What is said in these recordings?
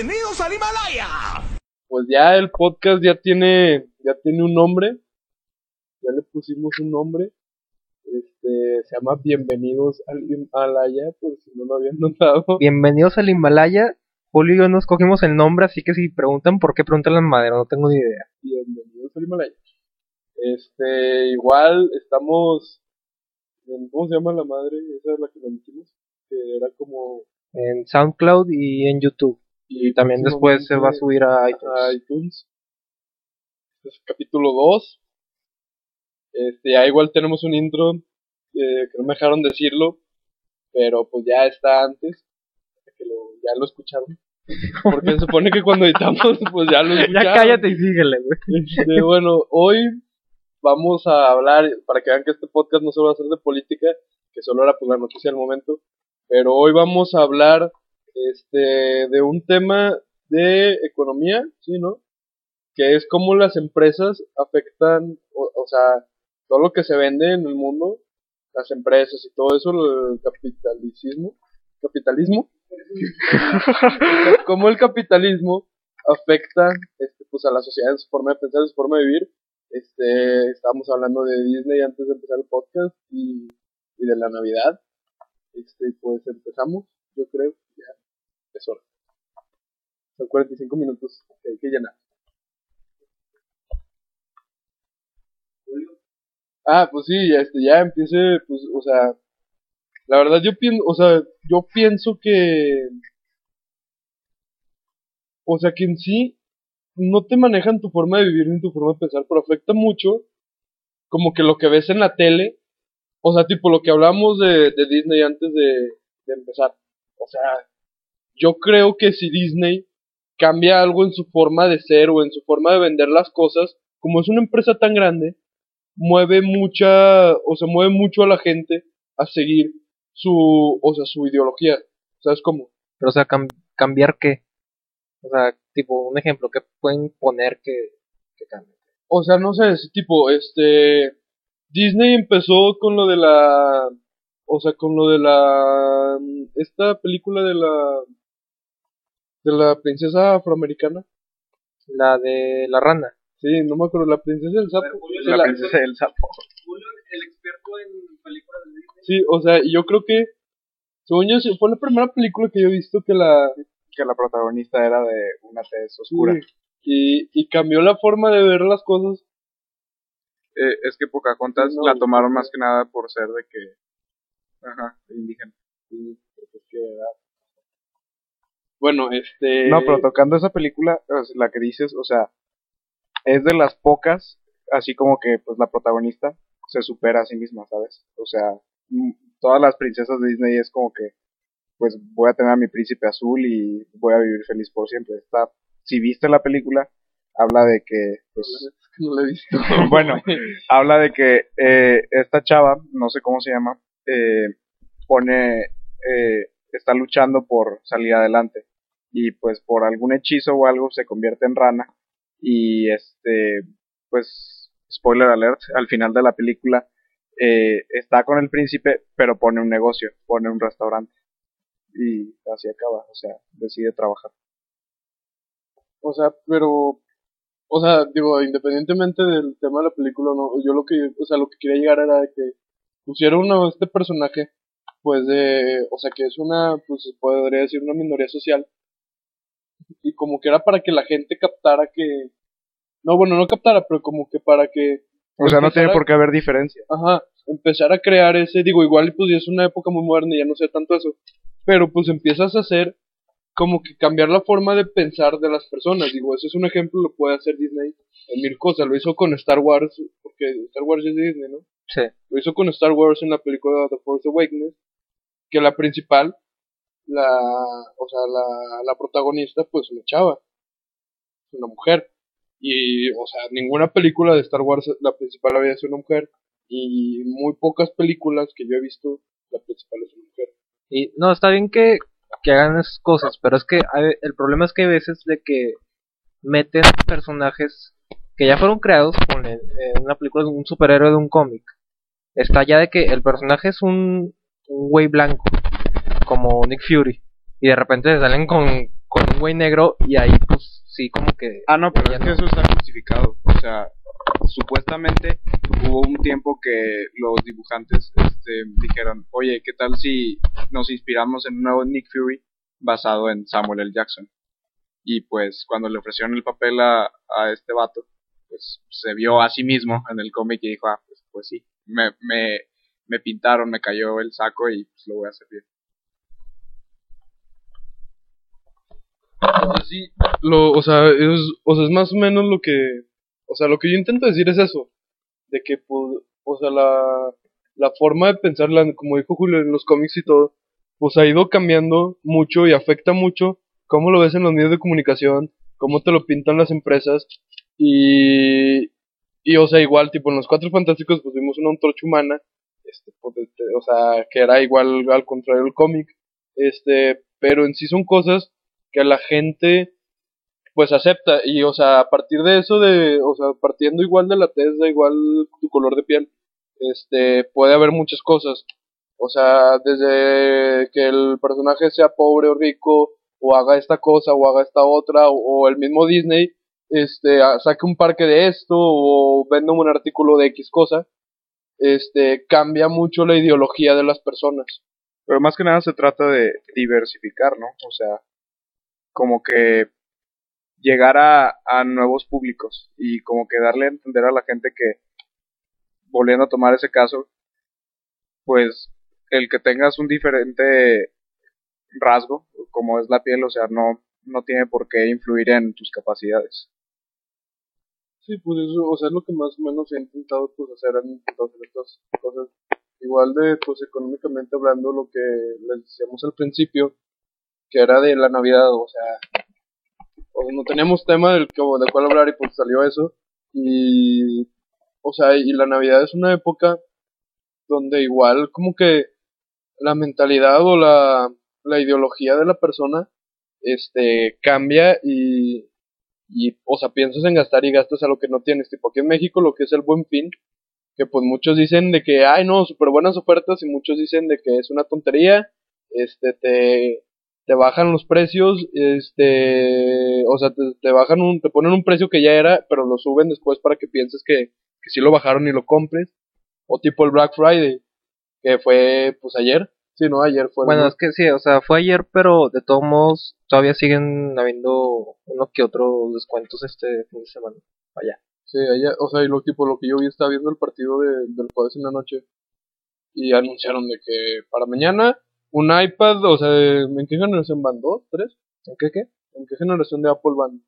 Bienvenidos al Himalaya. Pues ya el podcast ya tiene, ya tiene un nombre. Ya le pusimos un nombre. Este, se llama Bienvenidos al Himalaya, por si no lo habían notado. Bienvenidos al Himalaya. Julio y yo nos cogimos el nombre, así que si preguntan por qué, preguntan en madera, no tengo ni idea. Bienvenidos al Himalaya. Este, igual estamos en, ¿cómo se llama la madre? Esa es la que nos dijimos, que era como En SoundCloud y en YouTube. Y también después se va a subir a iTunes. a iTunes. Este es el capítulo 2. Este, ya igual tenemos un intro eh, que no me dejaron decirlo, pero pues ya está antes, que lo, ya lo escucharon. Porque se supone que cuando editamos, pues ya lo escucharon. Ya cállate y síguele, güey. Este, bueno, hoy vamos a hablar, para que vean que este podcast no solo va a ser de política, que solo era pues la noticia del momento, pero hoy vamos a hablar este, de un tema de economía, ¿sí, no? Que es cómo las empresas afectan, o, o sea, todo lo que se vende en el mundo, las empresas y todo eso, el capitalismo, capitalismo, cómo el capitalismo afecta este, pues a la sociedad en su forma de pensar, en su forma de vivir. Este, estábamos hablando de Disney antes de empezar el podcast y, y de la Navidad. Este, pues empezamos, yo creo, Son 45 minutos que hay que llenar. Ah, pues sí, este, ya empiece, pues, o sea, la verdad yo pienso, o sea, yo pienso que, o sea, que en sí no te manejan tu forma de vivir ni tu forma de pensar, pero afecta mucho como que lo que ves en la tele, o sea, tipo lo que hablamos de, Disney antes de empezar. O sea, yo creo que si Disney cambia algo en su forma de ser o en su forma de vender las cosas, como es una empresa tan grande, mueve mucha, o se mueve mucho a la gente a seguir su, o sea, su ideología. ¿Sabes cómo? Pero, o sea, cam- ¿cambiar qué? O sea, tipo, un ejemplo, ¿qué pueden poner que, que cambie? O sea, no sé, es tipo, este, Disney empezó con lo de la, o sea, con lo de la, esta película de la, de la princesa afroamericana. La de la rana. Sí, no me acuerdo, la princesa del sapo. La, La- princesa del sapo. el experto en películas de Disney. Sí, o sea, yo creo que, según yo, fue la primera película que yo he visto que la, Que la protagonista era de una tez oscura. Sí. Y, y cambió la forma de ver las cosas. Eh, es que Pocahontas No, la tomaron más que nada por ser de que. Ajá, indígena. Sí, porque es que era- Bueno, este... No, pero tocando esa película, la que dices, o sea, es de las pocas, así como que pues la protagonista se supera a sí misma, ¿sabes? O sea, mm, todas las princesas de Disney es como que, pues voy a tener a mi príncipe azul y voy a vivir feliz por siempre. Está, si viste la película, habla de que, pues, no la he visto. bueno, habla de que eh, esta chava, no sé cómo se llama, eh, pone, eh, está luchando por salir adelante y pues por algún hechizo o algo se convierte en rana. Y este, pues, spoiler alert, al final de la película eh, está con el príncipe pero pone un negocio, pone un restaurante. Y así acaba, o sea, decide trabajar. O sea, pero... O sea, digo, independientemente del tema de la película, no, yo lo que, o sea, lo que quería llegar era de que pusieron a este personaje, pues de, o sea, que es una, pues podría decir una minoría social, y como que era para que la gente captara que, no, bueno, no captara, pero como que para que, O sea, no tiene por qué haber diferencia. ajá, empezar a crear ese, digo, igual pues ya es una época muy moderna y ya no sé tanto eso, pero pues empiezas a hacer como que cambiar la forma de pensar de las personas, digo, ese es un ejemplo, lo puede hacer Disney en mil cosas, lo hizo con Star Wars, porque Star Wars es de Disney, ¿no? Sí. Lo hizo con Star Wars en la película The Force Awakens, que la principal, la, o sea, la, la protagonista, pues una chava, una mujer. Y, o sea, ninguna película de Star Wars la principal había sido una mujer. Y muy pocas películas que yo he visto, la principal es una mujer. Y no, está bien que, que hagan esas cosas, pero es que el problema es que hay veces de que meten personajes que ya fueron creados en una película de un superhéroe de un cómic. Está ya de que el personaje es un, un güey blanco, como Nick Fury, y de repente se salen con, con un güey negro y ahí pues sí como que Ah, no, pero es que eso está justificado. O sea, supuestamente hubo un tiempo que los dibujantes este, dijeron, oye, ¿qué tal si nos inspiramos en un nuevo Nick Fury basado en Samuel L. Jackson? Y pues cuando le ofrecieron el papel a, a este vato, pues se vio a sí mismo en el cómic y dijo, ah, pues, pues sí, me, me, me pintaron, me cayó el saco y pues lo voy a hacer bien. O sea, sí, lo, o sea, es, o sea, es más o menos lo que, o sea, lo que yo intento decir es eso, de que, pues, o sea, la, la forma de pensar, la- como dijo Julio en los cómics y todo, pues ha ido cambiando mucho y afecta mucho cómo lo ves en los medios de comunicación, cómo te lo pintan las empresas y, y o sea, igual, tipo, en los Cuatro Fantásticos pues vimos una antorcha humana, este, este, o sea, que era igual al contrario del cómic, este, pero en sí son cosas que la gente pues acepta. Y o sea a partir de eso de o sea partiendo igual de la tez da igual tu color de piel este puede haber muchas cosas. O sea desde que el personaje sea pobre o rico o haga esta cosa o haga esta otra o, o el mismo Disney este saque un parque de esto o venda un artículo de X cosa este cambia mucho la ideología de las personas. Pero más que nada se trata de diversificar, ¿no? O sea, como que llegar a, nuevos públicos y como que darle a entender a la gente que, volviendo a tomar ese caso, pues el que tengas un diferente rasgo, como es la piel, o sea, no, no tiene por qué influir en tus capacidades. Sí, pues eso, o sea, es lo que más o menos he intentado pues hacer, han intentado hacer estas cosas. Igual de, pues económicamente hablando, lo que les decíamos al principio, que era de la Navidad, o sea, o no teníamos tema del, que- de cuál hablar y pues salió eso. Y, o sea, y la Navidad es una época donde igual como que la mentalidad o la, la ideología de la persona, este, cambia y, y, o sea, piensas en gastar y gastas a lo que no tienes. Tipo, aquí en México lo que es el buen fin, que pues muchos dicen de que, ay, no, súper buenas ofertas y muchos dicen de que es una tontería, este, te, te bajan los precios, este, o sea, te, te bajan un, te ponen un precio que ya era, pero lo suben después para que pienses que, que sí lo bajaron y lo compres. O tipo el Black Friday, que fue, pues ayer, sí, no, ayer fue. Bueno, es que sí, o sea, fue ayer, pero de todos modos todavía siguen habiendo uno que otro descuentos este fin de semana. Vaya. Sí, allá, o sea, y lo tipo, lo que yo vi estaba viendo el partido de, del jueves en la noche y anunciaron de que para mañana un iPad, o sea, ¿en qué generación van? ¿Dos? ¿Tres? ¿En qué qué? ¿En qué generación de Apple van?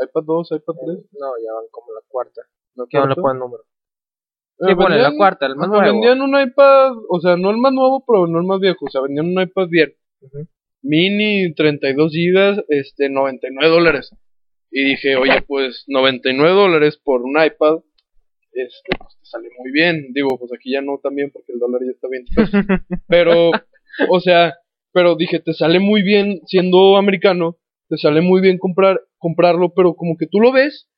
¿iPad 2, iPad 3? No, ya van como la cuarta. ¿La ¿Qué no le cuarta? ponen número? Eh, Sí, ponle la vendían- cuarta, el más nuevo. Vendían un iPad, o sea, no el más nuevo, pero no el más viejo, o sea, vendían un iPad bien. Ujú. Mini, 32 gigas, este, 99 dólares. Y dije, oye, pues 99 dólares por un iPad, este, pues te sale muy bien. Digo, pues aquí ya no también porque el dólar ya está bien. pero, o sea, pero dije, te sale muy bien siendo americano, te sale muy bien comprar, comprarlo, pero como que tú lo ves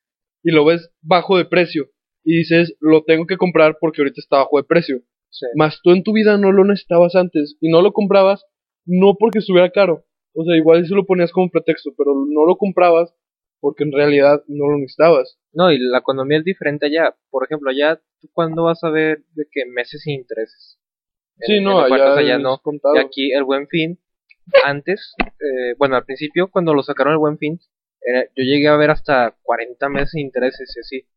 y lo ves bajo de precio. Y dices, lo tengo que comprar porque ahorita está bajo de precio. Sí. Más tú en tu vida no lo necesitabas antes y no lo comprabas no porque estuviera caro. O sea, igual eso lo ponías como pretexto, pero no lo comprabas porque en realidad no lo necesitabas. No, y la economía es diferente allá. Por ejemplo, allá, ¿tú cuándo vas a ver de que meses sin intereses? Sí, En- no, en allá, no. contado. Y aquí el buen fin, antes, eh, bueno, al principio, cuando lo sacaron el buen fin, era- yo llegué a ver hasta 40 meses sin intereses y así.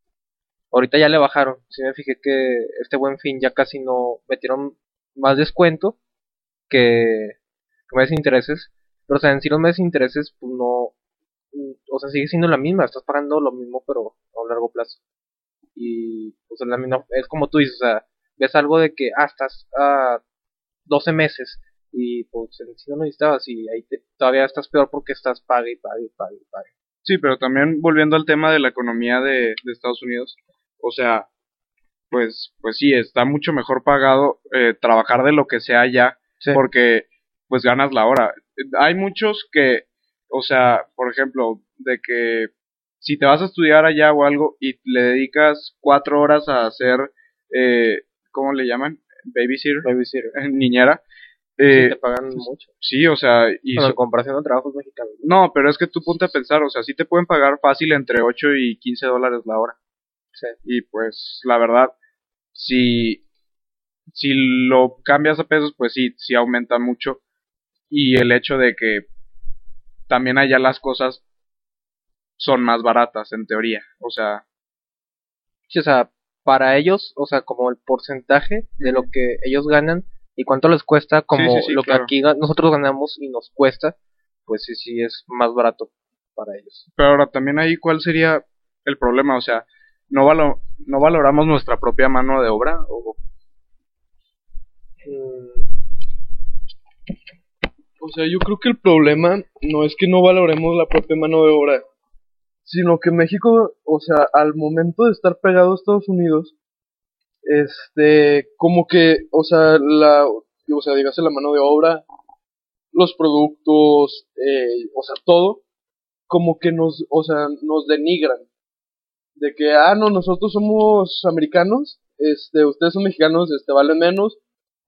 Ahorita ya le bajaron. Sí me fijé que este buen fin ya casi no metieron más descuento que, que meses sin intereses. Pero o sea, en sí los meses sin intereses, pues no, o sea, sigue siendo la misma. Estás pagando lo mismo, pero a un largo plazo. Y, pues es la misma, es como tú dices, o sea, ves algo de que, ah, estás a 12 meses y pues en sí no lo necesitabas y ahí te- todavía estás peor porque estás pague y pague y pague y pague. Sí, pero también volviendo al tema de la economía de, de Estados Unidos, o sea, pues, pues sí, está mucho mejor pagado eh, trabajar de lo que sea allá, Sí. porque pues ganas la hora. Hay muchos que, o sea, por ejemplo, de que si te vas a estudiar allá o algo y le dedicas cuatro horas a hacer, eh, ¿cómo le llaman? Babysitter, Babysitter. niñera, Eh, te pagan mucho. sí, o sea, y Bueno, so- en comparación a trabajos mexicanos. no, pero es que tú ponte a pensar, o sea, sí te pueden pagar fácil entre 8 y 15 dólares la hora. Sí. Y pues, la verdad, si, si lo cambias a pesos, pues sí, sí aumenta mucho. Y el hecho de que también allá las cosas son más baratas, en teoría. O sea, Sí, o sea, para ellos, o sea, como el porcentaje de lo que ellos ganan y cuánto les cuesta, como Sí, sí, sí, lo claro. que aquí nosotros ganamos y nos cuesta, pues sí, sí es más barato para ellos. pero ahora también ahí, ¿cuál sería el problema? O sea, ¿no, valo- no valoramos nuestra propia mano de obra? O, Mm, O sea, yo creo que el problema no es que no valoremos la propia mano de obra, sino que México, o sea, al momento de estar pegado a Estados Unidos, este, como que, o sea, la, o sea, dígase la mano de obra, los productos, eh, o sea, todo, como que nos, o sea, nos denigran. De que, ah, no, nosotros somos americanos, este, ustedes son mexicanos, este, valen menos,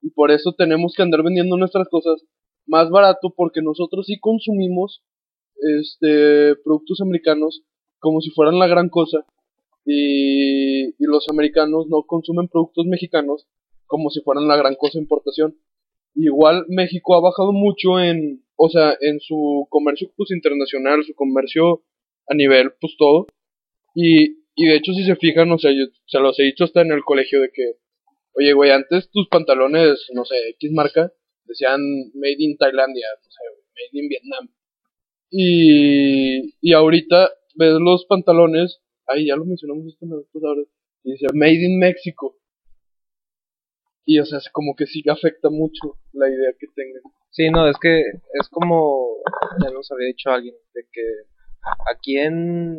y por eso tenemos que andar vendiendo nuestras cosas más barato porque nosotros sí consumimos este productos americanos como si fueran la gran cosa y, y los americanos no consumen productos mexicanos como si fueran la gran cosa importación igual México ha bajado mucho en o sea en su comercio pues internacional su comercio a nivel pues todo y, y de hecho si se fijan o sea yo se los he dicho hasta en el colegio de que oye güey antes tus pantalones no sé X marca decían Made in Tailandia, no sé, Made in Vietnam. Y, y ahorita ves los pantalones, ahí ya lo mencionamos esto en palabras, y dice Made in México. Y o sea, es como que sí afecta mucho la idea que tengan. Sí, no, es que es como, ya nos había dicho alguien, de que aquí en,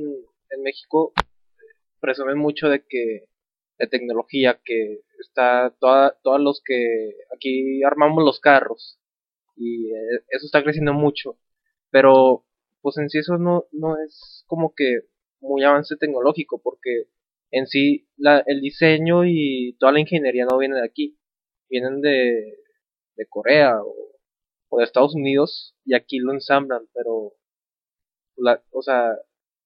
en México presumen mucho de que de tecnología, que está toda, todos los que aquí armamos los carros y eh, eso está creciendo mucho, pero pues en sí eso no, no es como que muy avance tecnológico, porque en sí la, el diseño y toda la ingeniería no viene de aquí, vienen de, de Corea o, o de Estados Unidos y aquí lo ensamblan, pero o sea,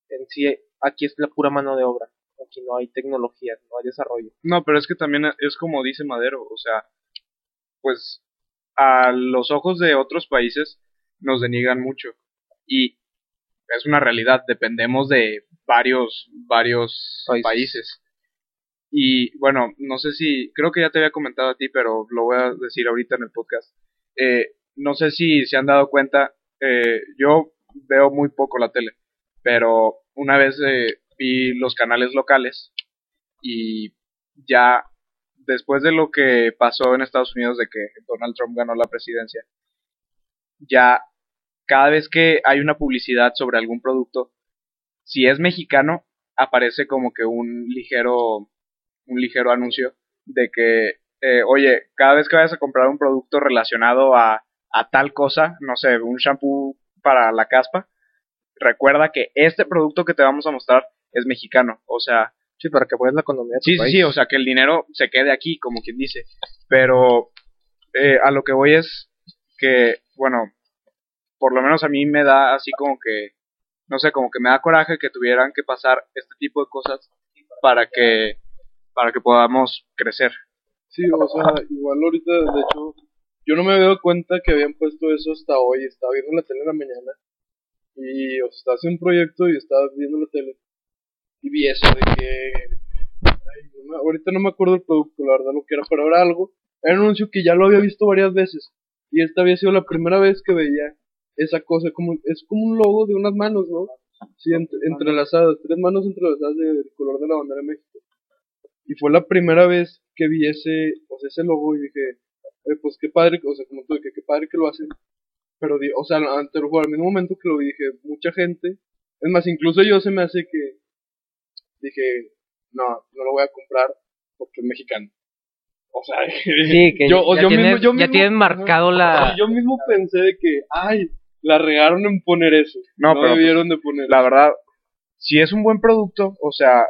en sí aquí es la pura mano de obra, aquí no hay tecnología, no hay desarrollo. No, pero es que también es como dice Madero, o sea, pues a los ojos de otros países nos denigran mucho. Y es una realidad, dependemos de varios, varios Países. países. Y bueno, no sé si, creo que ya te había comentado a ti, pero lo voy a decir ahorita en el podcast. Eh, no sé si se han dado cuenta, eh, yo veo muy poco la tele, pero una vez eh, vi los canales locales y ya después de lo que pasó en Estados Unidos de que Donald Trump ganó la presidencia, ya cada vez que hay una publicidad sobre algún producto, si es mexicano, aparece como que un ligero, un ligero anuncio de que, eh, oye, cada vez que vayas a comprar un producto relacionado a, a tal cosa, no sé, un shampoo para la caspa, recuerda que este producto que te vamos a mostrar es mexicano, o sea, Sí, para que apoyes la economía de tu Sí, sí, país. sí, o sea, que el dinero se quede aquí, como quien dice. Pero eh, a lo que voy es que, bueno, por lo menos a mí me da así como que, no sé, como que me da coraje que tuvieran que pasar este tipo de cosas para que, para que podamos crecer. Sí, o sea, igual ahorita, de hecho, yo no me dado cuenta que habían puesto eso hasta hoy. Estaba viendo la tele en la mañana y, o sea, estaba haciendo un proyecto y estaba viendo la tele y vi eso de que. ay, no ahorita no me acuerdo el producto, la verdad, lo que era, pero era algo. Era un anuncio que ya lo había visto varias veces y esta había sido la primera vez que veía esa cosa. como Es como un logo de unas manos, ¿no? Sí, ent- entrelazadas, tres manos entrelazadas de- del color de la bandera de México. Y fue la primera vez que vi ese, o sea, ese logo y dije, eh, pues qué padre, o sea, como tú, que qué padre que lo hacen. Pero, di- o sea, ante el al mismo momento que lo vi, dije, mucha gente, es más, incluso yo se me hace que, dije, no, no lo voy a comprar porque es mexicano. O sea, Sí, que yo, o ya, yo tienes, mismo, yo ya mismo- tienes marcado la... y yo mismo pensé de que, ay, la regaron en poner eso. No, No, pero, debieron de poner La verdad, si es un buen producto, o sea,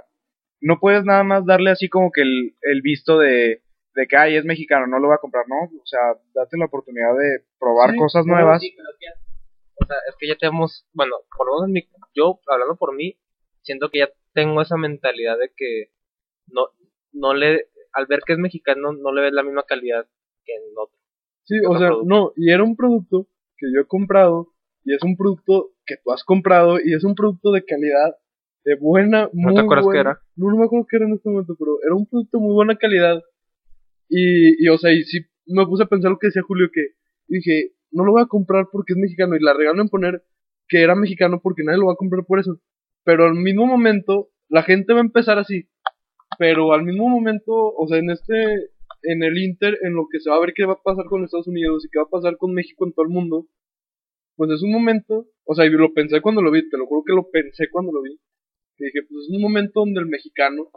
no puedes nada más darle así como que el, el visto de, de que, ay, es mexicano, no lo voy a comprar, no, o sea, date la oportunidad de probar Sí, cosas nuevas. Sí, pero es que- o sea, es que ya tenemos, bueno, por lo menos mi- yo, hablando por mí, siento que ya tengo esa mentalidad de que no, no le, al ver que es mexicano, no le ves la misma calidad que en otro. Sí, ¿Qué o sea, producto? no, y era un producto que yo he comprado, y es un producto que tú has comprado, y es un producto de calidad, de buena, ¿No muy te acuerdas qué buena- era? No, no me acuerdo qué era en este momento, pero era un producto de muy buena calidad. Y, y o sea, y sí me puse a pensar lo que decía Julio, que dije, no lo voy a comprar porque es mexicano, y la regalan en poner que era mexicano porque nadie lo va a comprar por eso. Pero al mismo momento, la gente va a empezar así. Pero al mismo momento, o sea, en este, en el Inter, en lo que se va a ver qué va a pasar con Estados Unidos y qué va a pasar con México en todo el mundo, pues es un momento, o sea, y lo pensé cuando lo vi, te lo juro que lo pensé cuando lo vi, que dije, pues es un momento donde el mexicano,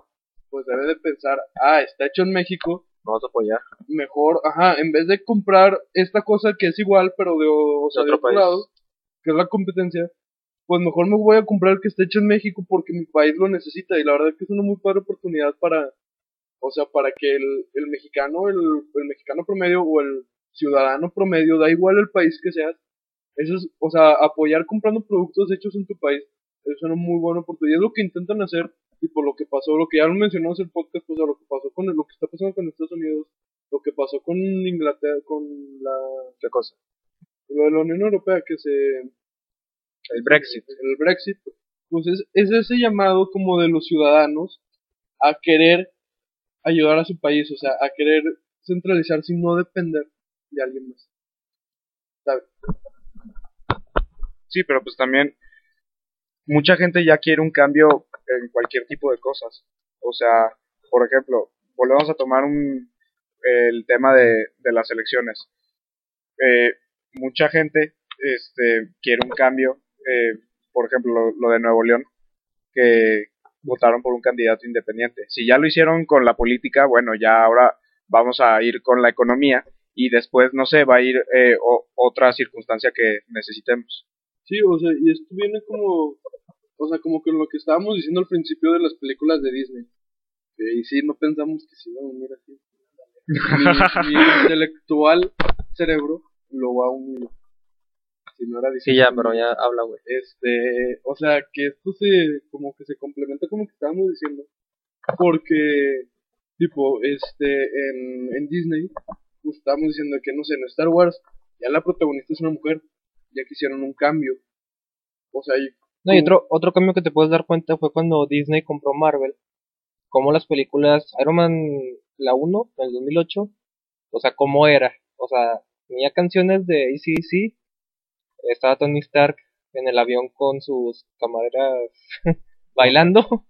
pues debe de pensar, ah, está hecho en México, Vamos a apoyar. mejor, ajá, en vez de comprar esta cosa que es igual, pero de, o sea, de otro otro país. lado, que es la competencia, pues mejor me voy a comprar el que está hecho en México porque mi país lo necesita y la verdad que es una muy padre oportunidad para, o sea, para que el, el mexicano, el, el mexicano promedio o el ciudadano promedio, da igual el país que seas, eso es, o sea, apoyar comprando productos hechos en tu país, es una muy buena oportunidad, es lo que intentan hacer y por lo que pasó, lo que ya lo mencionamos en el podcast, pues a lo que pasó con lo que está pasando con Estados Unidos, lo que pasó con Inglaterra, con la, ¿Qué cosa? lo de la Unión Europea, que se, El Brexit. el Brexit, pues es, es ese llamado como de los ciudadanos a querer ayudar a su país, o sea, a querer centralizarse y no depender de alguien más. ¿Sabes? Sí, pero pues también mucha gente ya quiere un cambio en cualquier tipo de cosas. O sea, por ejemplo, volvemos a tomar un, el tema de, las elecciones. Eh, mucha gente este, quiere un cambio, eh, por ejemplo, lo, lo de Nuevo León, que votaron por un candidato independiente. Si ya lo hicieron con la política, bueno, ya ahora vamos a ir con la economía y después, no sé, va a ir eh, o- otra circunstancia que necesitemos. Sí, o sea, y esto viene como, o sea, como que lo que estábamos diciendo al principio de las películas de Disney. Y sí, no pensamos que si iba a unir así. Mi, mi intelectual cerebro lo va a unir. Si no era Sí, ya, pero ya habla, güey. Este, o sea, que esto se, como que se complementa con lo que estábamos diciendo. Porque, tipo, este, en, en Disney, pues estábamos diciendo que, no sé, en Star Wars, ya la protagonista es una mujer, ya que hicieron un cambio. O sea, y- No, y otro, otro cambio que te puedes dar cuenta fue cuando Disney compró Marvel. Como las películas Iron Man, la 1, en el 2008, o sea, cómo era. O sea, tenía canciones de ACDC, estaba Tony Stark en el avión con sus camareras bailando.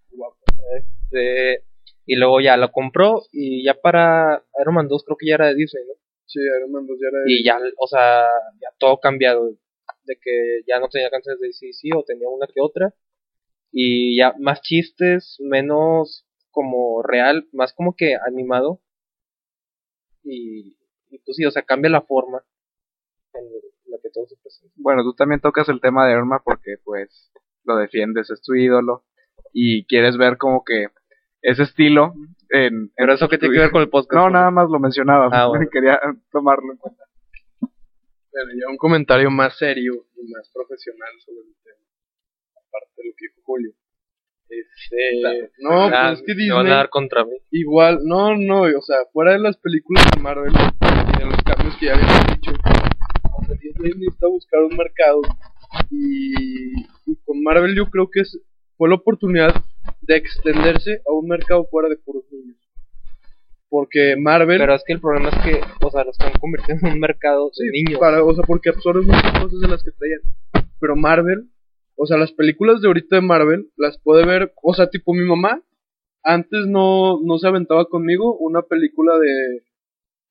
Este, y luego ya lo compró y ya para Iron Man 2 creo que ya era de Disney, ¿no? sí, Iron Man 2 ya era de- Y ya, o sea, ya todo cambiado. De que ya no tenía canciones de CC o tenía una que otra. Y ya más chistes, menos como real, más como que animado. Y, y pues sí, o sea, cambia la forma en que todo se presenta. Bueno, tú también tocas el tema de Iron Man porque pues lo defiendes, es tu ídolo y quieres ver como que ese estilo en... en Pero eso que tiene que ver con el podcast. No, nada más lo mencionaba, Ah, bueno. quería tomarlo en cuenta. Bueno, ya un comentario más serio y más profesional sobre el tema. Aparte de lo que dijo Julio. Este, no, Ah, pues es que me van a Disney, dar contra mí. igual, no, no, o sea, fuera de las películas de Marvel, de los cambios que ya habíamos dicho, Disney necesita buscar un mercado y, y con Marvel yo creo que es, fue la oportunidad de extenderse a un mercado fuera de puros niños. Porque Marvel, Pero es que el problema es que, o sea, lo están convirtiendo en un mercado de niños. para, o sea, porque absorbe muchas cosas de las que traían. Pero Marvel, o sea, las películas de ahorita de Marvel las puede ver, o sea, tipo mi mamá antes no, no se aventaba conmigo una película de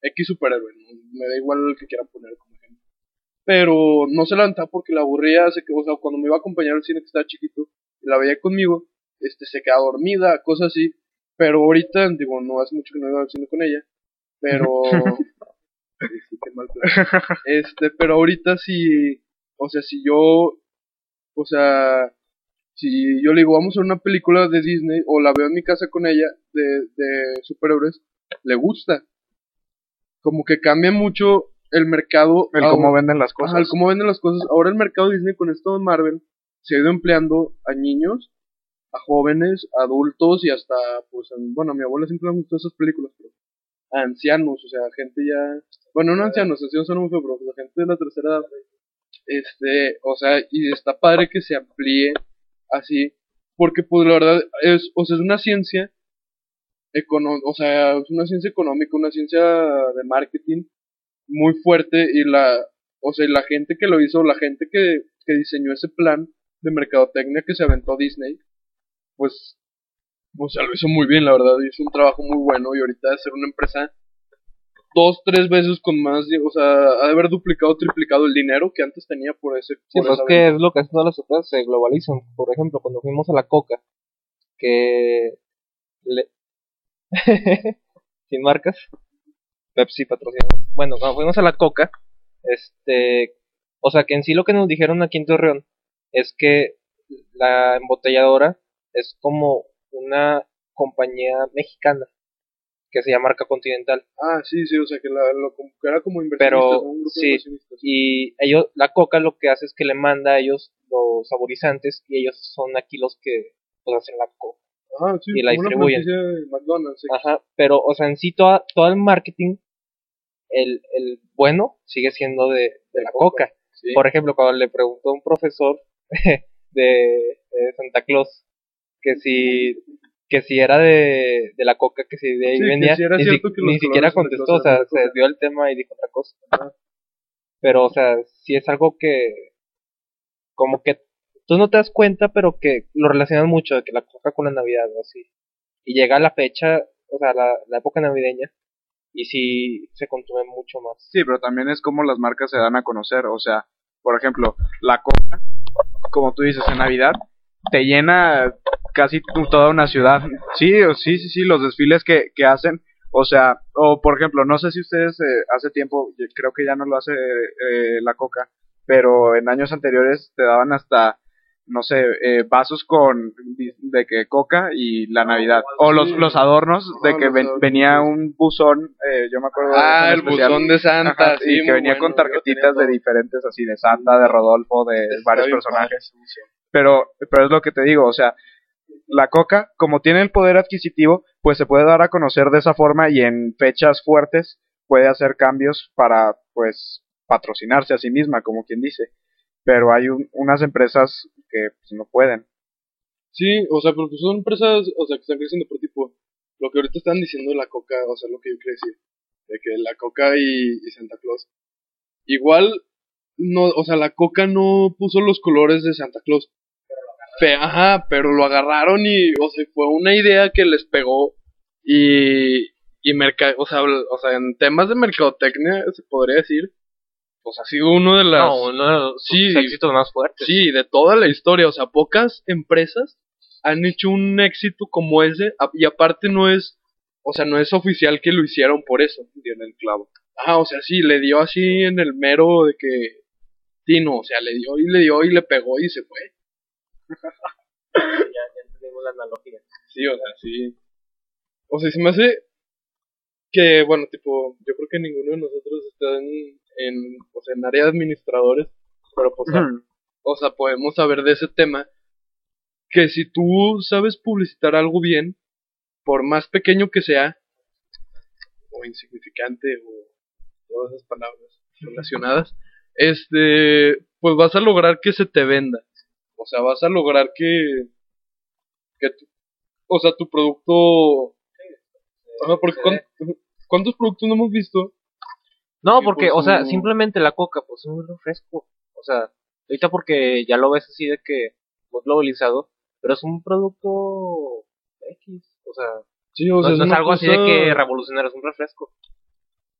X superhéroe, me da igual el que quiera poner como. Pero no se la aventaba porque la aburría, se, que- o sea, cuando me iba a acompañar al cine que estaba chiquito, y la veía conmigo, este, se quedaba dormida, cosas así. Pero ahorita, digo, no hace mucho que no iba al cine con ella, pero... Sí, sí, qué mal plan. Este, pero ahorita si, o sea, si yo, o sea, si yo le digo, vamos a ver una película de Disney, o la veo en mi casa con ella, de, de superhéroes, le gusta. como que cambia mucho el mercado. El a- cómo venden las cosas. Ajá, el cómo venden las cosas. Ahora el mercado Disney con esto de Marvel se ha ido empleando a niños, a jóvenes, a adultos y hasta, pues, a- bueno, a mi abuela siempre le gustó esas películas, pero a ancianos, o sea, gente ya, bueno, no ancianos, ancianos son muy feos, pero gente de la tercera edad. Este, o sea, y está padre que se amplíe así, porque pues la verdad es, o sea, es una ciencia econo o sea, es una ciencia económica, una ciencia de marketing muy fuerte y la, o sea, y la gente que lo hizo, la gente que, que diseñó ese plan de mercadotecnia que se aventó Disney, pues, o sea, lo hizo muy bien, la verdad, hizo un trabajo muy bueno y ahorita de ser una empresa dos, tres veces con más, o sea, ha de haber duplicado, triplicado el dinero que antes tenía por ese. Sí, por pues esa que es lo que hacen todas las empresas, se globalizan. Por ejemplo, cuando fuimos a la Coca, que le... sin marcas, Pepsi patrocinamos. Bueno, cuando fuimos a la Coca, este, o sea que en sí lo que nos dijeron aquí en Torreón es que la embotelladora es como una compañía mexicana que se llama Marca Continental. Ah, sí, sí, o sea, que, la, lo, que era como inversionista, Pero, un grupo sí, inversionistas. y ellos la coca lo que hace es que le manda a ellos los saborizantes y ellos son aquí los que pues hacen la coca Ah, sí, y la como una distribuyen. de McDonald's, sí. ajá pero o sea en sí toda, todo el marketing el, el bueno sigue siendo de, de la coca Sí. por ejemplo cuando le preguntó a un profesor de, de Santa Claus que si que si era de, de la coca que si de ahí Sí, venía si ni, si- siquiera contestó o sea se desvió el tema y dijo otra cosa. Pero o sea sí es algo que como que tú no te das cuenta pero que lo relacionas mucho de que la coca con la navidad o así. Y llega la fecha o sea la, la época navideña y sí se consume mucho más Sí, pero también es como las marcas se dan a conocer. O sea, por ejemplo, la coca, como tú dices, en Navidad, te llena casi toda una ciudad. Sí, sí, sí, sí, los desfiles que, que hacen. O sea, o por ejemplo, no sé si ustedes eh, hace tiempo, creo que ya no lo hace eh, la coca, pero en años anteriores te daban hasta, no sé, eh, vasos con de que coca y la Navidad. O los, los adornos de Ah, que ven- venía un buzón, eh, yo me acuerdo de Ah, ese el especial. buzón de Santa, Ajá, sí, que venía bueno, con tarjetitas de diferentes, así de Santa, de Rodolfo, de varios personajes. Pero, pero es lo que te digo, o sea, la coca, como tiene el poder adquisitivo, pues se puede dar a conocer de esa forma y en fechas fuertes puede hacer cambios para, pues, patrocinarse a sí misma, como quien dice. Pero hay un- unas empresas que pues, no pueden. Sí, o sea, pero pues son empresas, o sea, que están creciendo por tipo, lo que ahorita están diciendo la coca, o sea, lo que yo quería decir, de que la coca y, y Santa Claus, igual, no, o sea, la coca no puso los colores de Santa Claus. Fe- ajá, pero lo agarraron y, o sea, fue una idea que les pegó y, y merca, o sea, o sea, en temas de mercadotecnia, se podría decir, pues ha sido uno de las... no uno de los Sí. éxitos más fuertes Sí, de toda la historia, o sea, pocas empresas han hecho un éxito como ese y aparte no es, o sea, no es oficial que lo hicieron por eso. Tiene el clavo. Ah, o sea, sí, le dio así en el mero de que Tino, o sea, le dio y le dio y le pegó y se fue. ya, ya entendimos la analogía Sí, o sea, sí. O sea, se me hace que, bueno, tipo, yo creo que ninguno de nosotros está en, en o sea, en área de administradores, pero pues, o sea, podemos saber de ese tema que si tú sabes publicitar algo bien, por más pequeño que sea, o insignificante, o todas esas palabras relacionadas, este, pues vas a lograr que se te venda. O sea, vas a lograr que, que tu- o sea, tu producto, porque cuán- ¿cuántos productos no hemos visto? No, que porque, por o sea, su- simplemente la coca, pues es un refresco. O sea, ahorita porque ya lo ves así de que, pues globalizado, pero es un producto X. O sea, Sí, o no, sea, no es algo así de que revolucionario, es un refresco.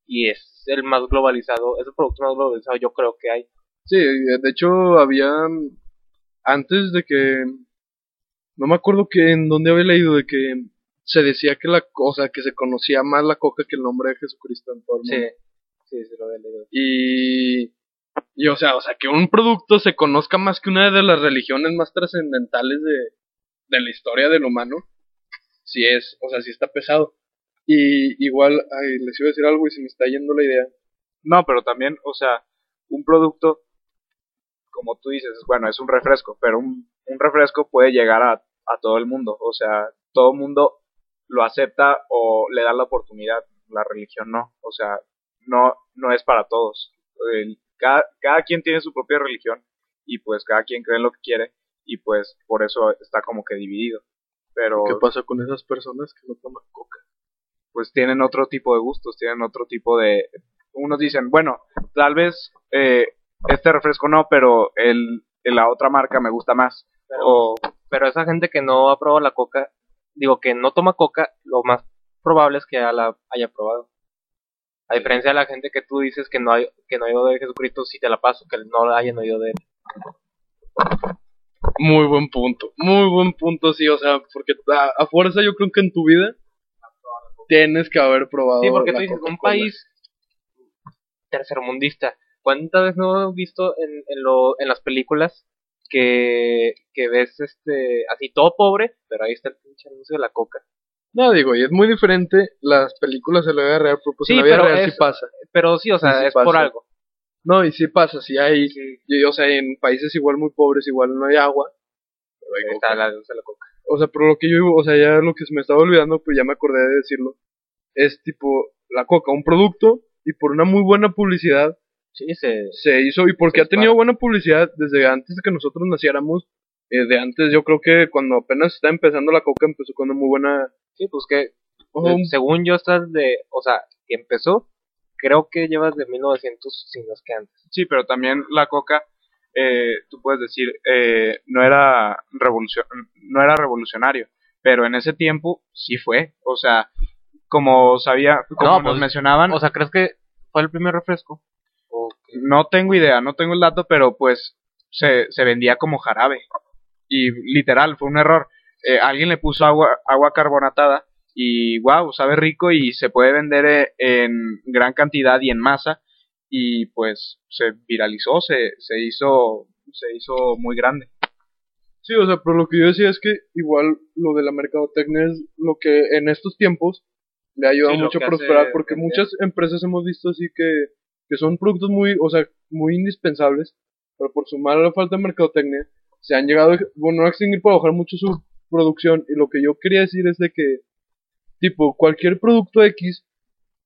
Y es el más globalizado, es el producto más globalizado, yo creo que hay. Sí, de hecho había antes de que no me acuerdo que en dónde había leído de que se decía que la cosa que se conocía más la coca que el nombre de Jesucristo en todo el mundo. sí, sí, lo había leído. Y y o sea, o sea que un producto se conozca más que una de las religiones más trascendentales de de la historia del humano. Sí es, o sea, sí está pesado. Y igual, ay, les iba a decir algo y se me está yendo la idea. No, pero también, o sea, un producto, como tú dices, bueno, es un refresco, pero un, un refresco puede llegar a, a todo el mundo. O sea, todo el mundo lo acepta o le da la oportunidad. La religión no. O sea, no, no es para todos. El- cada, cada quien tiene su propia religión y pues cada quien cree en lo que quiere y pues por eso está como que dividido. Pero ¿Qué pasa con esas personas que no toman coca? pues tienen otro tipo de gustos, tienen otro tipo de... Unos dicen, bueno, tal vez eh, este refresco no, pero el, la otra marca me gusta más. Pero, O, pero esa gente que no ha probado la coca, digo que no toma coca, lo más probable es que ya la haya probado. A diferencia de la gente que tú dices que no hay, que no ha oído de Jesucristo, si te la paso, que no la hayan oído de él. Muy buen punto, muy buen punto, sí, o sea, porque a, a fuerza yo creo que en tu vida tienes que haber probado. Sí, porque tú dices, un país tercermundista. ¿Cuántas veces no he visto en, en, lo, en las películas que, que ves este así todo pobre, pero ahí está el pinche anuncio de la coca? No, digo, y es muy diferente las películas en la vida real, pero pues Sí, en la vida pero real es- sí pasa. Pero sí, o sea, Sí, sí es por algo. No, y sí pasa, sí hay, y- o sea, en países igual muy pobres igual no hay agua. pero hay coca. está el anuncio de la coca. O sea, pero lo que yo, o sea, ya lo que se me estaba olvidando, pues ya me acordé de decirlo, es tipo la coca, un producto, y por una muy buena publicidad Sí, se, se hizo, y porque ha tenido buena publicidad desde antes de que nosotros naciéramos, eh, de antes yo creo que cuando apenas está empezando la coca empezó con una muy buena... sí, pues que Eh, según yo estás de, o sea, que empezó, creo que llevas de 1900 sin los que antes. sí, pero también la coca, eh, tú puedes decir, eh, no, era revolucion no era revolucionario, pero en ese tiempo sí fue. O sea, como sabía, como No, nos pues, mencionaban, O sea, ¿crees que fue el primer refresco? No tengo idea, no tengo el dato, pero pues se, se vendía como jarabe. Y literal, fue un error. Eh, alguien le puso agua, agua carbonatada y wow, sabe rico y se puede vender eh, en gran cantidad y en masa. Y pues se viralizó, se, se hizo se hizo muy grande. Sí, o sea, pero lo que yo decía es que igual lo de la mercadotecnia es lo que en estos tiempos le ayuda Sí, mucho a prosperar, porque vender. muchas empresas hemos visto así que, que son productos muy, o sea, muy indispensables, pero por su mala falta de mercadotecnia se han llegado, a- bueno, a extinguir para bajar mucho su producción, y lo que yo quería decir es de que, tipo, cualquier producto X,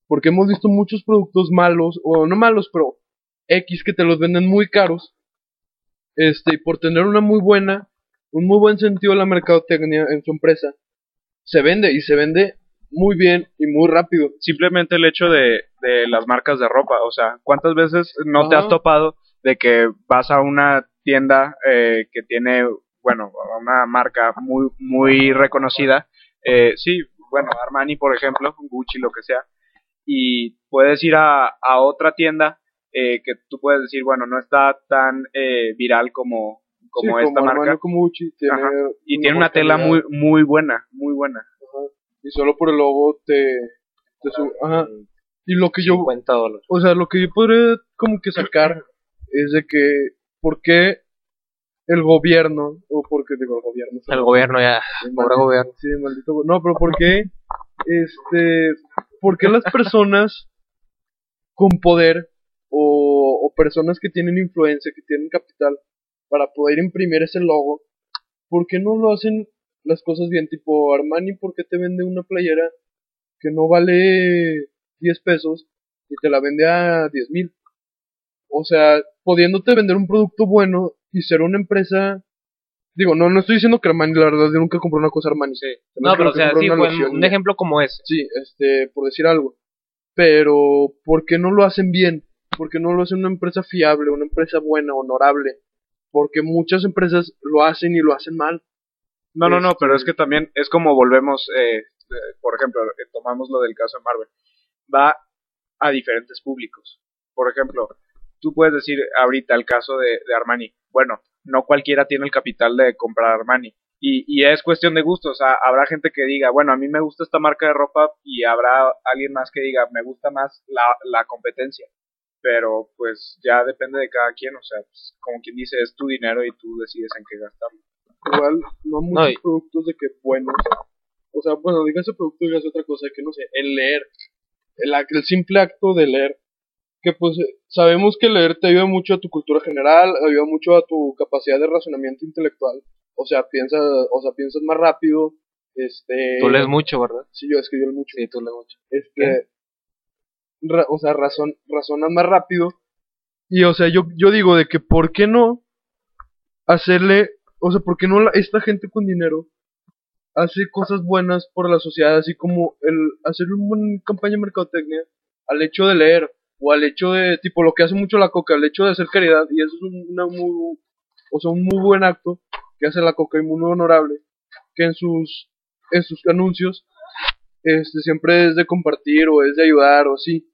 porque hemos visto muchos productos malos, o no malos, pero X que te los venden muy caros, este, y por tener una muy buena, un muy buen sentido de la mercadotecnia en su empresa, se vende y se vende muy bien y muy rápido. Simplemente el hecho de, de las marcas de ropa, o sea, ¿cuántas veces no te has topado de que vas a una tienda eh, que tiene, bueno, una marca muy, muy reconocida, eh, sí, bueno, Armani, por ejemplo, Gucci, lo que sea, y puedes ir a, a otra tienda eh, que tú puedes decir, bueno, no está tan eh, viral como, como Sí, esta marca, como Gucci, tiene Ajá. y tiene una tela muy, muy buena, muy buena. Ajá. Y solo por el logo te, te sube- Ajá. Y lo que yo, 50 dólares. o sea, lo que yo podría como que sacar es de que, ¿por qué el gobierno, o porque digo el gobierno, El gobierno ya, pobre maldito- gobierno. Sí, maldito. go- No, pero ¿por qué? Este, ¿por qué las personas con poder o, o personas que tienen influencia, que tienen capital para poder imprimir ese logo, ¿por qué no lo hacen las cosas bien? Tipo, Armani, ¿por qué te vende una playera que no vale 10 pesos y te la vende a 10 mil? O sea, pudiéndote vender un producto bueno y ser una empresa Digo, no, no estoy diciendo que Armani, la verdad, yo nunca compré una cosa Armani. Sí. Se me No, pero o sea, sí, fue un ejemplo como ese. Sí, este, por decir algo. Pero, ¿por qué no lo hacen bien? ¿Por qué no lo hacen una empresa fiable, una empresa buena, honorable? Porque muchas empresas lo hacen y lo hacen mal. No, no, no, Este- pero es que también es como volvemos, eh, eh, por ejemplo, eh, tomamos lo del caso de Marvel, va a diferentes públicos. Por ejemplo, tú puedes decir ahorita el caso de, de Armani, bueno, no cualquiera tiene el capital de comprar Armani. Y, y es cuestión de gustos, o sea, habrá gente que diga, bueno, a mí me gusta esta marca de ropa y habrá alguien más que diga, me gusta más la, la competencia. Pero pues ya depende de cada quien, o sea, pues, como quien dice, es tu dinero y tú decides en qué gastarlo. Igual, no muchos y- productos de que buenos o sea, bueno, dígase producto, dígase otra cosa, que no sé, el leer, el, ac- el simple acto de leer, que pues eh, sabemos que leer te ayuda mucho a tu cultura general, ayuda mucho a tu capacidad de razonamiento intelectual, o sea, piensas, o sea, piensas más rápido, este... Tú lees mucho, ¿verdad? Sí, yo escribo mucho. Sí, tú lees mucho. Este, ra- o sea, razón, razonas más rápido. Y, o sea, yo, yo digo de que, ¿por qué no hacerle, o sea, por qué no la- esta gente con dinero hace cosas buenas por la sociedad, así como el hacer una buena campaña de mercadotecnia al hecho de leer, o al hecho de, tipo, lo que hace mucho la coca, el hecho de hacer caridad, y eso es un- una muy, o sea, un muy buen acto que hace la coca y muy honorable, que en sus, en sus anuncios este siempre es de compartir o es de ayudar o así.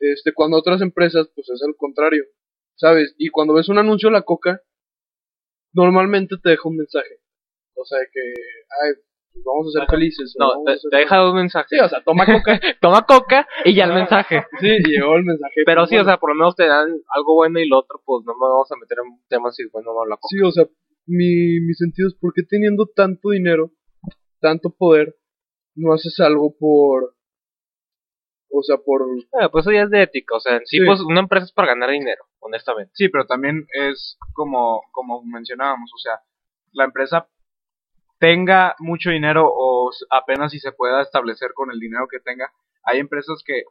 Este, cuando otras empresas, pues es al contrario, ¿sabes? Y cuando ves un anuncio de la coca, normalmente te deja un mensaje. O sea, que, ay, pues vamos a ser felices. No, vamos te, a ser- te deja un mensaje. Sí, o sea, toma coca. Toma coca y ya el mensaje. sí, y llegó el mensaje. Pero pues, sí, o sea, por lo menos te dan algo bueno y lo otro, pues no me vamos a meter en temas si bueno o la coca. Sí, o sea, mi, mi sentido es, ¿por qué teniendo tanto dinero, tanto poder, no haces algo por... O sea, por... Eh, pues eso ya es de ética, o sea, en sí, Sí. pues una empresa es para ganar dinero, honestamente. Sí, pero también es como, como mencionábamos, o sea, la empresa tenga mucho dinero o apenas si se pueda establecer con el dinero que tenga. Hay empresas que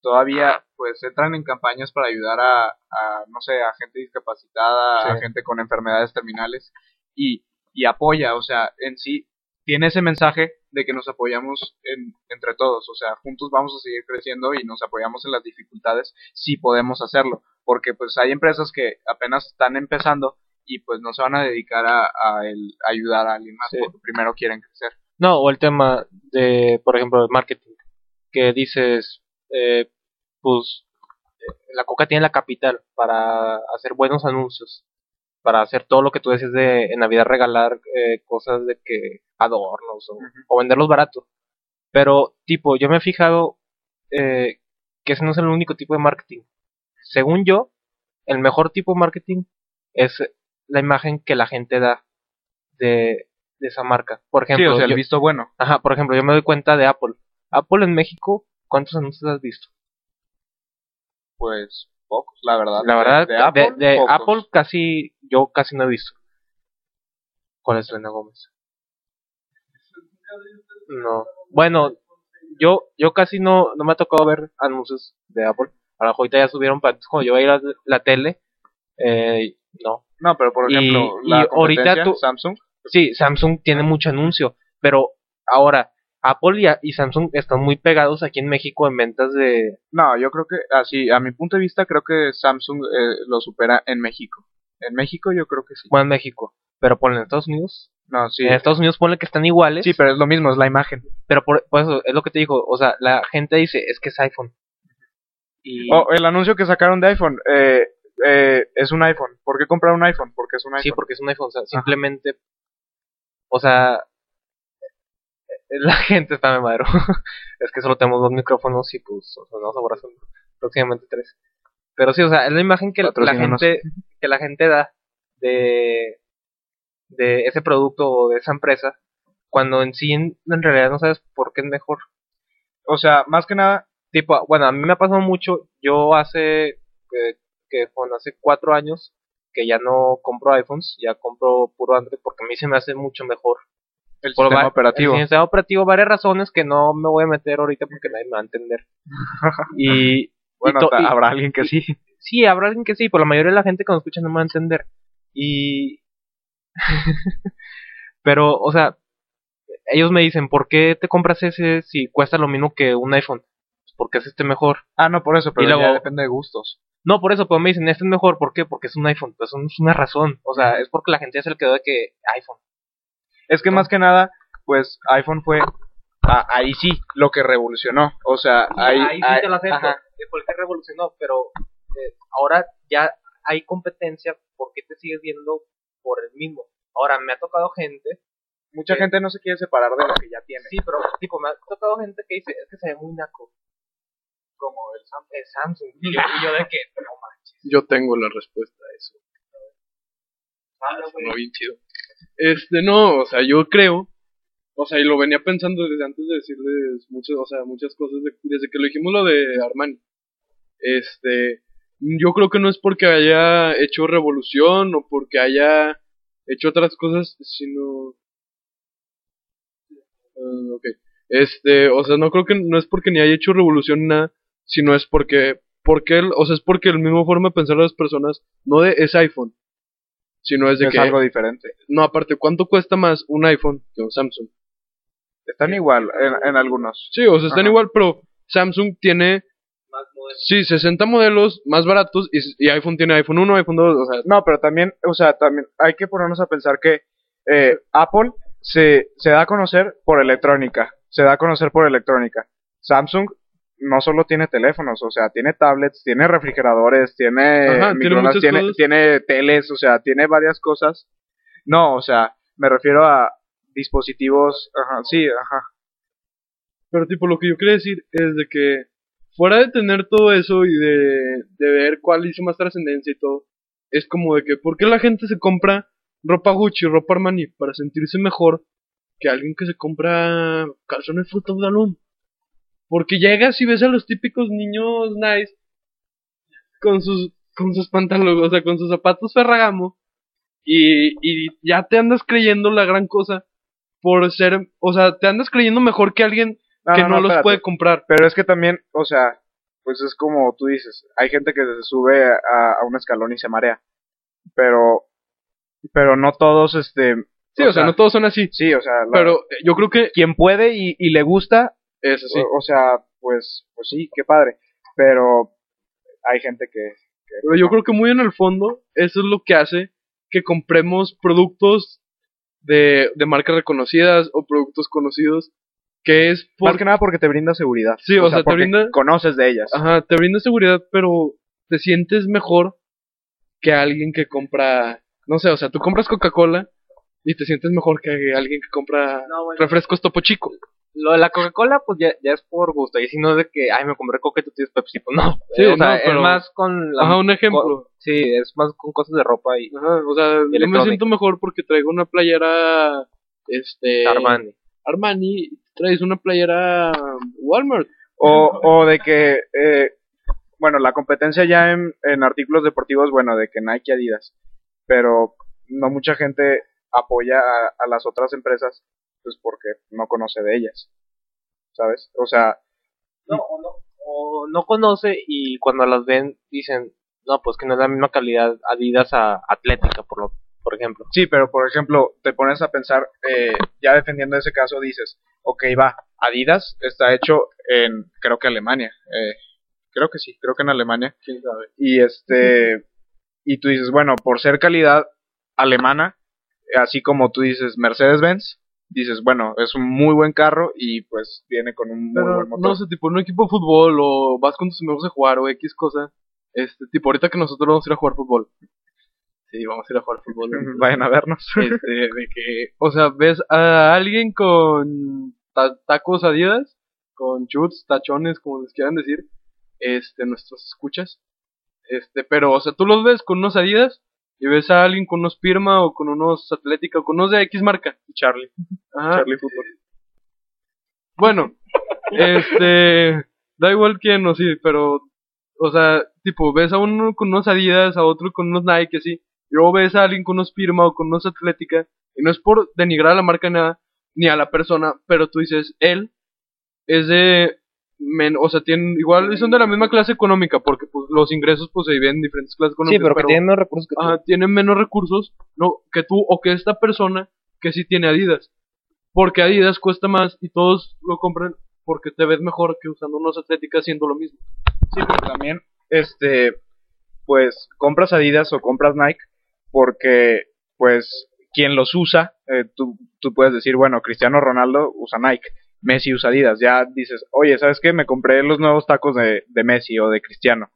todavía pues entran en campañas para ayudar a, a, no sé, a gente discapacitada, a gente con enfermedades terminales y, y apoya, o sea, en sí tiene ese mensaje de que nos apoyamos en- entre todos, o sea, juntos vamos a seguir creciendo y nos apoyamos en las dificultades si podemos hacerlo, porque pues hay empresas que apenas están empezando y pues no se van a dedicar a, a el ayudar a alguien más Sí. porque primero quieren crecer. No, o el tema de, por ejemplo, el marketing, que dices, eh, pues eh, la coca tiene la capital para hacer buenos anuncios, para hacer todo lo que tú decías de en Navidad regalar eh, cosas de que adornos o, o venderlos baratos. Pero, tipo, yo me he fijado eh, que ese no es el único tipo de marketing. Según yo, el mejor tipo de marketing es la imagen que la gente da de, de esa marca. Por Sí, ejemplo, o sea, el yo- visto bueno. Ajá, por ejemplo, yo me doy cuenta de Apple. Apple en México, ¿cuántos anuncios has visto? Pues pocos, la verdad. La verdad, de, Apple, de pocos. Apple casi, yo casi no he visto. ¿Cuál es Selena Gómez? No. Bueno, yo, yo casi no, no me ha tocado ver anuncios de Apple. A lo mejor ahorita ya subieron, pero cuando yo veía la, la tele, eh, no. No, pero por Y- ejemplo, y la ahorita competencia, tú- Samsung, Sí, Samsung tiene mucho anuncio, pero ahora, Apple y, y Samsung están muy pegados aquí en México en ventas de, no, yo creo que así, a mi punto de vista, creo que Samsung eh, lo supera en México. En México yo creo que sí. bueno, en México, pero por en Estados Unidos, No, sí. en Estados Unidos ponle que están iguales, Sí, pero es lo mismo, es la imagen. pero por, por eso es lo que te digo, o sea, la gente dice, es que es iPhone. Y O el anuncio que sacaron de iPhone, eh, eh, es un iPhone. ¿Por qué comprar un iPhone? Porque es un iPhone. sí, porque es un iPhone, o sea, simplemente, o sea, la gente está de madero. es que solo tenemos dos micrófonos y pues o sea, nos abrazan próximamente tres. Pero sí, o sea, es la imagen que la gente que la gente da de de ese producto o de esa empresa cuando en sí en, en realidad no sabes por qué es mejor. O sea, más que nada, Tipo, bueno, a mí me ha pasado mucho, yo hace eh, que bueno, hace cuatro años que ya no compro iPhones, ya compro puro Android porque a mí se me hace mucho mejor el por sistema operativo. El sistema operativo, varias razones que no me voy a meter ahorita porque nadie me va a entender. y, Bueno, y habrá alguien que sí. sí, habrá alguien que sí, pero la mayoría de la gente que nos escucha no me va a entender. Y. pero, o sea, ellos me dicen, ¿por qué te compras ese si cuesta lo mismo que un iPhone? Pues porque es este mejor. Ah, no, por eso, pero Y luego- ya depende de gustos. No, por eso, pero me dicen, este es mejor, ¿por qué? Porque es un iPhone. Pues es una razón. O sea, es porque la gente ya se le quedó de que iPhone. Es que más que nada, pues iPhone fue ah, ahí sí lo que revolucionó. O sea, ahí, ahí sí ahí- te lo acepto. Fue el que revolucionó, pero eh, ahora ya hay competencia. ¿Por qué te sigues viendo por el mismo? Ahora, me ha tocado gente. Mucha gente no se quiere separar de lo que ya tiene. Sí, pero tipo, me ha tocado gente que dice, es que se ve muy naco. Como el, Sam- el Samsung. Y yo, y yo de que, no manches. Yo tengo la respuesta a eso. güey. No, bien chido. Este, no, o sea, yo creo, O sea, y lo venía pensando desde antes de decirles muchas, o sea, muchas cosas, de- desde que lo dijimos lo de Armani. Este, yo creo que no es porque haya hecho revolución o porque haya hecho otras cosas, sino... Ah, ok. Este, o sea, no creo que no es porque ni haya hecho revolución ni nada, sino es porque, porque él, o sea, es porque el mismo forma de pensar de las personas, no de es iPhone, sino es de es que, algo diferente. no, aparte, ¿cuánto cuesta más un iPhone que un Samsung? Están igual en, en algunos. Sí, o sea, están Ajá. igual, pero Samsung tiene, Más sí, 60 modelos más baratos y, y iPhone tiene iPhone 1, iPhone 2, o sea, No, pero también, o sea, también hay que ponernos a pensar que eh, Apple se, se da a conocer por electrónica, se da a conocer por electrónica. Samsung no solo tiene teléfonos, o sea, tiene tablets, tiene refrigeradores, tiene Ajá, tiene microondas, tiene, tiene teles, o sea, tiene varias cosas. No, o sea, me refiero a dispositivos, ajá, sí, ajá. Pero tipo, lo que yo quería decir es de que fuera de tener todo eso y de, de ver cuál hizo más trascendencia y todo, es como de que, ¿por qué la gente se compra ropa Gucci, ropa Armani para sentirse mejor que alguien que se compra calzones Fruit of the Loom? Porque llegas y ves a los típicos niños nice con sus, con sus pantalones, o sea, con sus zapatos Ferragamo y, y ya te andas creyendo la gran cosa por ser, o sea, te andas creyendo mejor que alguien que no, los espérate. puede comprar. Pero es que también, o sea, pues es como tú dices, hay gente que se sube a, a un escalón y se marea. Pero, pero no todos, este... Sí, o, sea, no todos son así. Sí, o sea, la- Pero yo creo que quien puede y, y le gusta, es así. o, o sea, pues, pues sí, qué padre. Pero hay gente que... que Pero yo creo que muy en el fondo, eso es lo que hace que compremos productos de, de marcas reconocidas o productos conocidos, que es por... Más que nada porque te brinda seguridad. Sí, o sea, te brinda- Conoces de ellas. Ajá, te brinda seguridad, pero te sientes mejor que alguien que compra, no sé, o sea, tú compras Coca-Cola y te sientes mejor que alguien que compra No, bueno. refrescos Topo Chico. Lo de la Coca-Cola, pues ya, ya es por gusto. Y si no de que, ay, me compré Coca y tú tienes Pepsi, pues no. Sí, o sea, pero- es más con la... Ajá, un ejemplo. con- sí, es más con cosas de ropa y Ajá, o sea, yo me siento mejor porque traigo una playera, este... Armani. Armani, traes una playera Walmart. O, o de que, eh, bueno, la competencia ya en, en artículos deportivos, bueno, de que Nike Adidas, pero no mucha gente apoya a, a las otras empresas, pues porque no conoce de ellas, ¿sabes? O sea, No, o no, o no conoce y cuando las ven dicen, no, pues que no es la misma calidad Adidas a Atlética, por, lo, por ejemplo. sí, pero por ejemplo, te pones a pensar, eh, ya defendiendo ese caso, dices, ok, va, Adidas está hecho en, creo que Alemania, eh, creo que sí, creo que en Alemania, ¿Quién sabe? y este y tú dices bueno por ser calidad alemana así como tú dices Mercedes-Benz dices bueno es un muy buen carro y pues viene con un muy Pero, buen motor no sé, tipo, en un equipo de fútbol o vas con tus amigos a jugar o X cosa. Este, tipo, ahorita que nosotros vamos a ir a jugar fútbol. Sí, vamos a ir a jugar fútbol. vayan a vernos este, de que, o sea, ves a alguien con ta- tacos Adidas, con chuts, tachones, como les quieran decir, este, nuestros escuchas, este, pero, o sea, tú los ves con unos Adidas y ves a alguien con unos Pirma o con unos Atlética o con unos de X marca. Charlie Ajá. Charlie Fútbol Bueno, este, da igual quién o sí, pero, o sea, tipo, ves a uno con unos Adidas, a otro con unos Nike, así, y luego ves a alguien con unos Pirma o con unos Atlética, y no es por denigrar a la marca ni nada, ni a la persona, pero tú dices, él es de, men, o sea, tienen, igual son de la misma clase económica, porque pues los ingresos pues se dividen en diferentes clases Sí, económicas. pero que tienen menos recursos que tú. Ajá, tienen menos recursos no que tú o que esta persona que sí tiene Adidas. Porque Adidas cuesta más y todos lo compran porque te ves mejor que usando unos atléticas haciendo lo mismo. sí pero también este pues compras Adidas o compras Nike porque pues quien los usa eh, tú tú puedes decir bueno Cristiano Ronaldo usa Nike Messi usa Adidas ya dices oye sabes qué me compré los nuevos tacos de, Messi o de Cristiano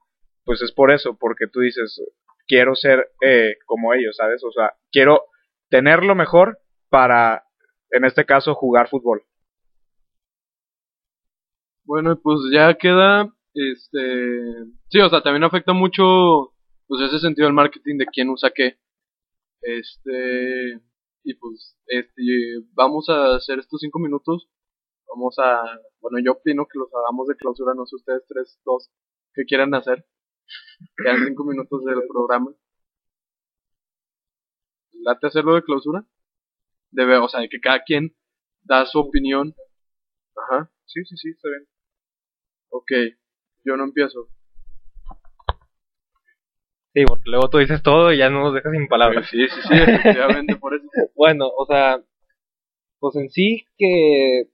pues es por eso porque tú dices quiero ser eh, como ellos sabes o sea quiero tener lo mejor para en este caso jugar fútbol Bueno, pues ya queda, este, sí, o sea, también afecta mucho, pues ese sentido del marketing de quién usa qué. Este, y pues este vamos a hacer estos cinco minutos. Vamos a, bueno, yo opino que los hagamos de clausura, no sé ustedes tres, dos, que quieran hacer. Quedan cinco minutos del programa. ¿Late hacerlo de clausura? Debe, o sea, de que cada quien da su opinión. Ajá. Sí, sí, sí, está bien. Ok, yo no empiezo. Sí, porque luego tú dices todo y ya no nos dejas sin palabras. Sí, sí, sí, efectivamente, por eso. Bueno, o sea, pues en sí que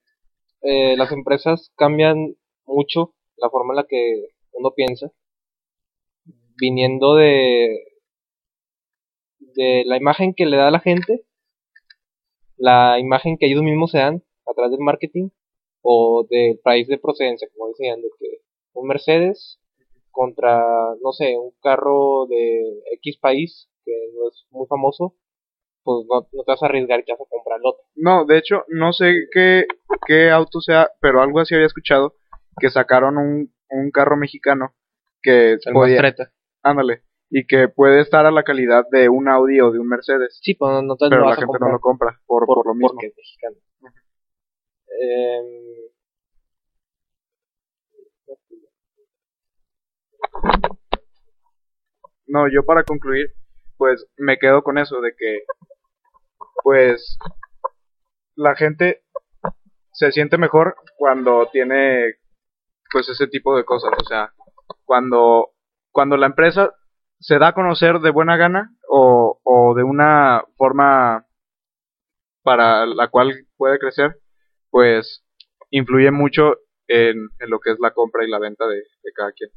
eh, las empresas cambian mucho la forma en la que uno piensa, viniendo de de la imagen que le da a la gente, la imagen que ellos mismos se dan a través del marketing o del país de procedencia, como decían, de que un Mercedes contra, no sé, un carro de X país que no es muy famoso, pues no, no te vas a arriesgar que vas a comprar el otro. No, de hecho, no sé qué, qué auto sea, pero algo así había escuchado, que sacaron un, un carro mexicano que El podía, Mastretta. ándale, y que puede estar a la calidad de un Audi o de un Mercedes, Sí, pues no, no pero la gente no lo compra por, por, lo mismo. porque es mexicano. Em, No, yo para concluir, pues me quedo con eso de que, pues, la gente se siente mejor cuando tiene, pues, ese tipo de cosas. O sea, cuando, cuando la empresa se da a conocer de buena gana o, o de una forma para la cual puede crecer, pues, influye mucho en, en lo que es la compra y la venta de, de cada quien.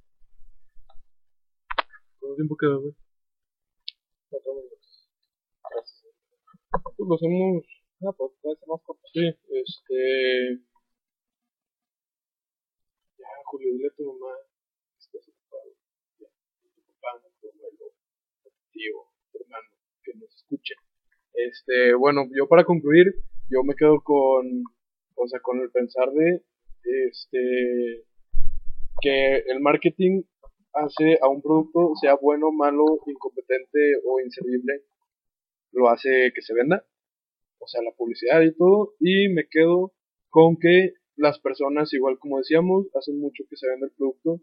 ¿Cuánto tiempo queda, güey? Pues lo hacemos. Ah, pues más corto. Sí, este. Ya, Julio, dile a tu mamá estás ocupado. Ya, tu papá, tu abuelo, tu hermano, que nos escuchen. Este, bueno, yo para concluir, yo me quedo con. O sea, con el pensar de. Este. Que el marketing hace a un producto, sea bueno, malo, incompetente o inservible, lo hace que se venda, o sea, la publicidad y todo, y me quedo con que las personas, igual como decíamos, hacen mucho que se venda el producto,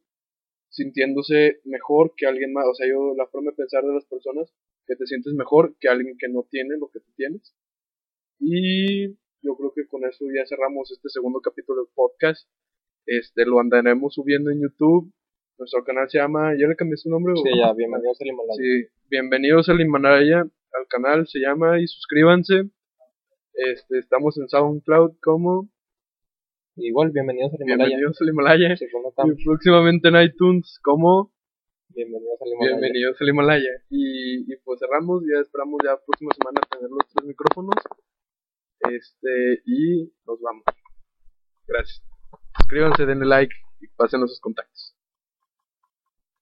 sintiéndose mejor que alguien más, o sea, yo la forma de pensar de las personas, que te sientes mejor que alguien que no tiene lo que tú tienes, y yo creo que con eso ya cerramos este segundo capítulo del podcast, este, lo andaremos subiendo en YouTube, nuestro canal se llama, ¿ya le cambié su nombre? o- sí, ya, bienvenidos al Himalaya. Sí, bienvenidos al Himalaya, al canal se llama y suscríbanse. Este, estamos en SoundCloud como Igual, bienvenidos al Himalaya. Bienvenidos al Himalaya y próximamente en iTunes como bienvenidos al Himalaya. Bienvenidos al Himalaya y, y pues cerramos, ya esperamos ya próxima semana tener los tres micrófonos este y nos vamos. Gracias. Suscríbanse, denle like y pásenos sus contactos.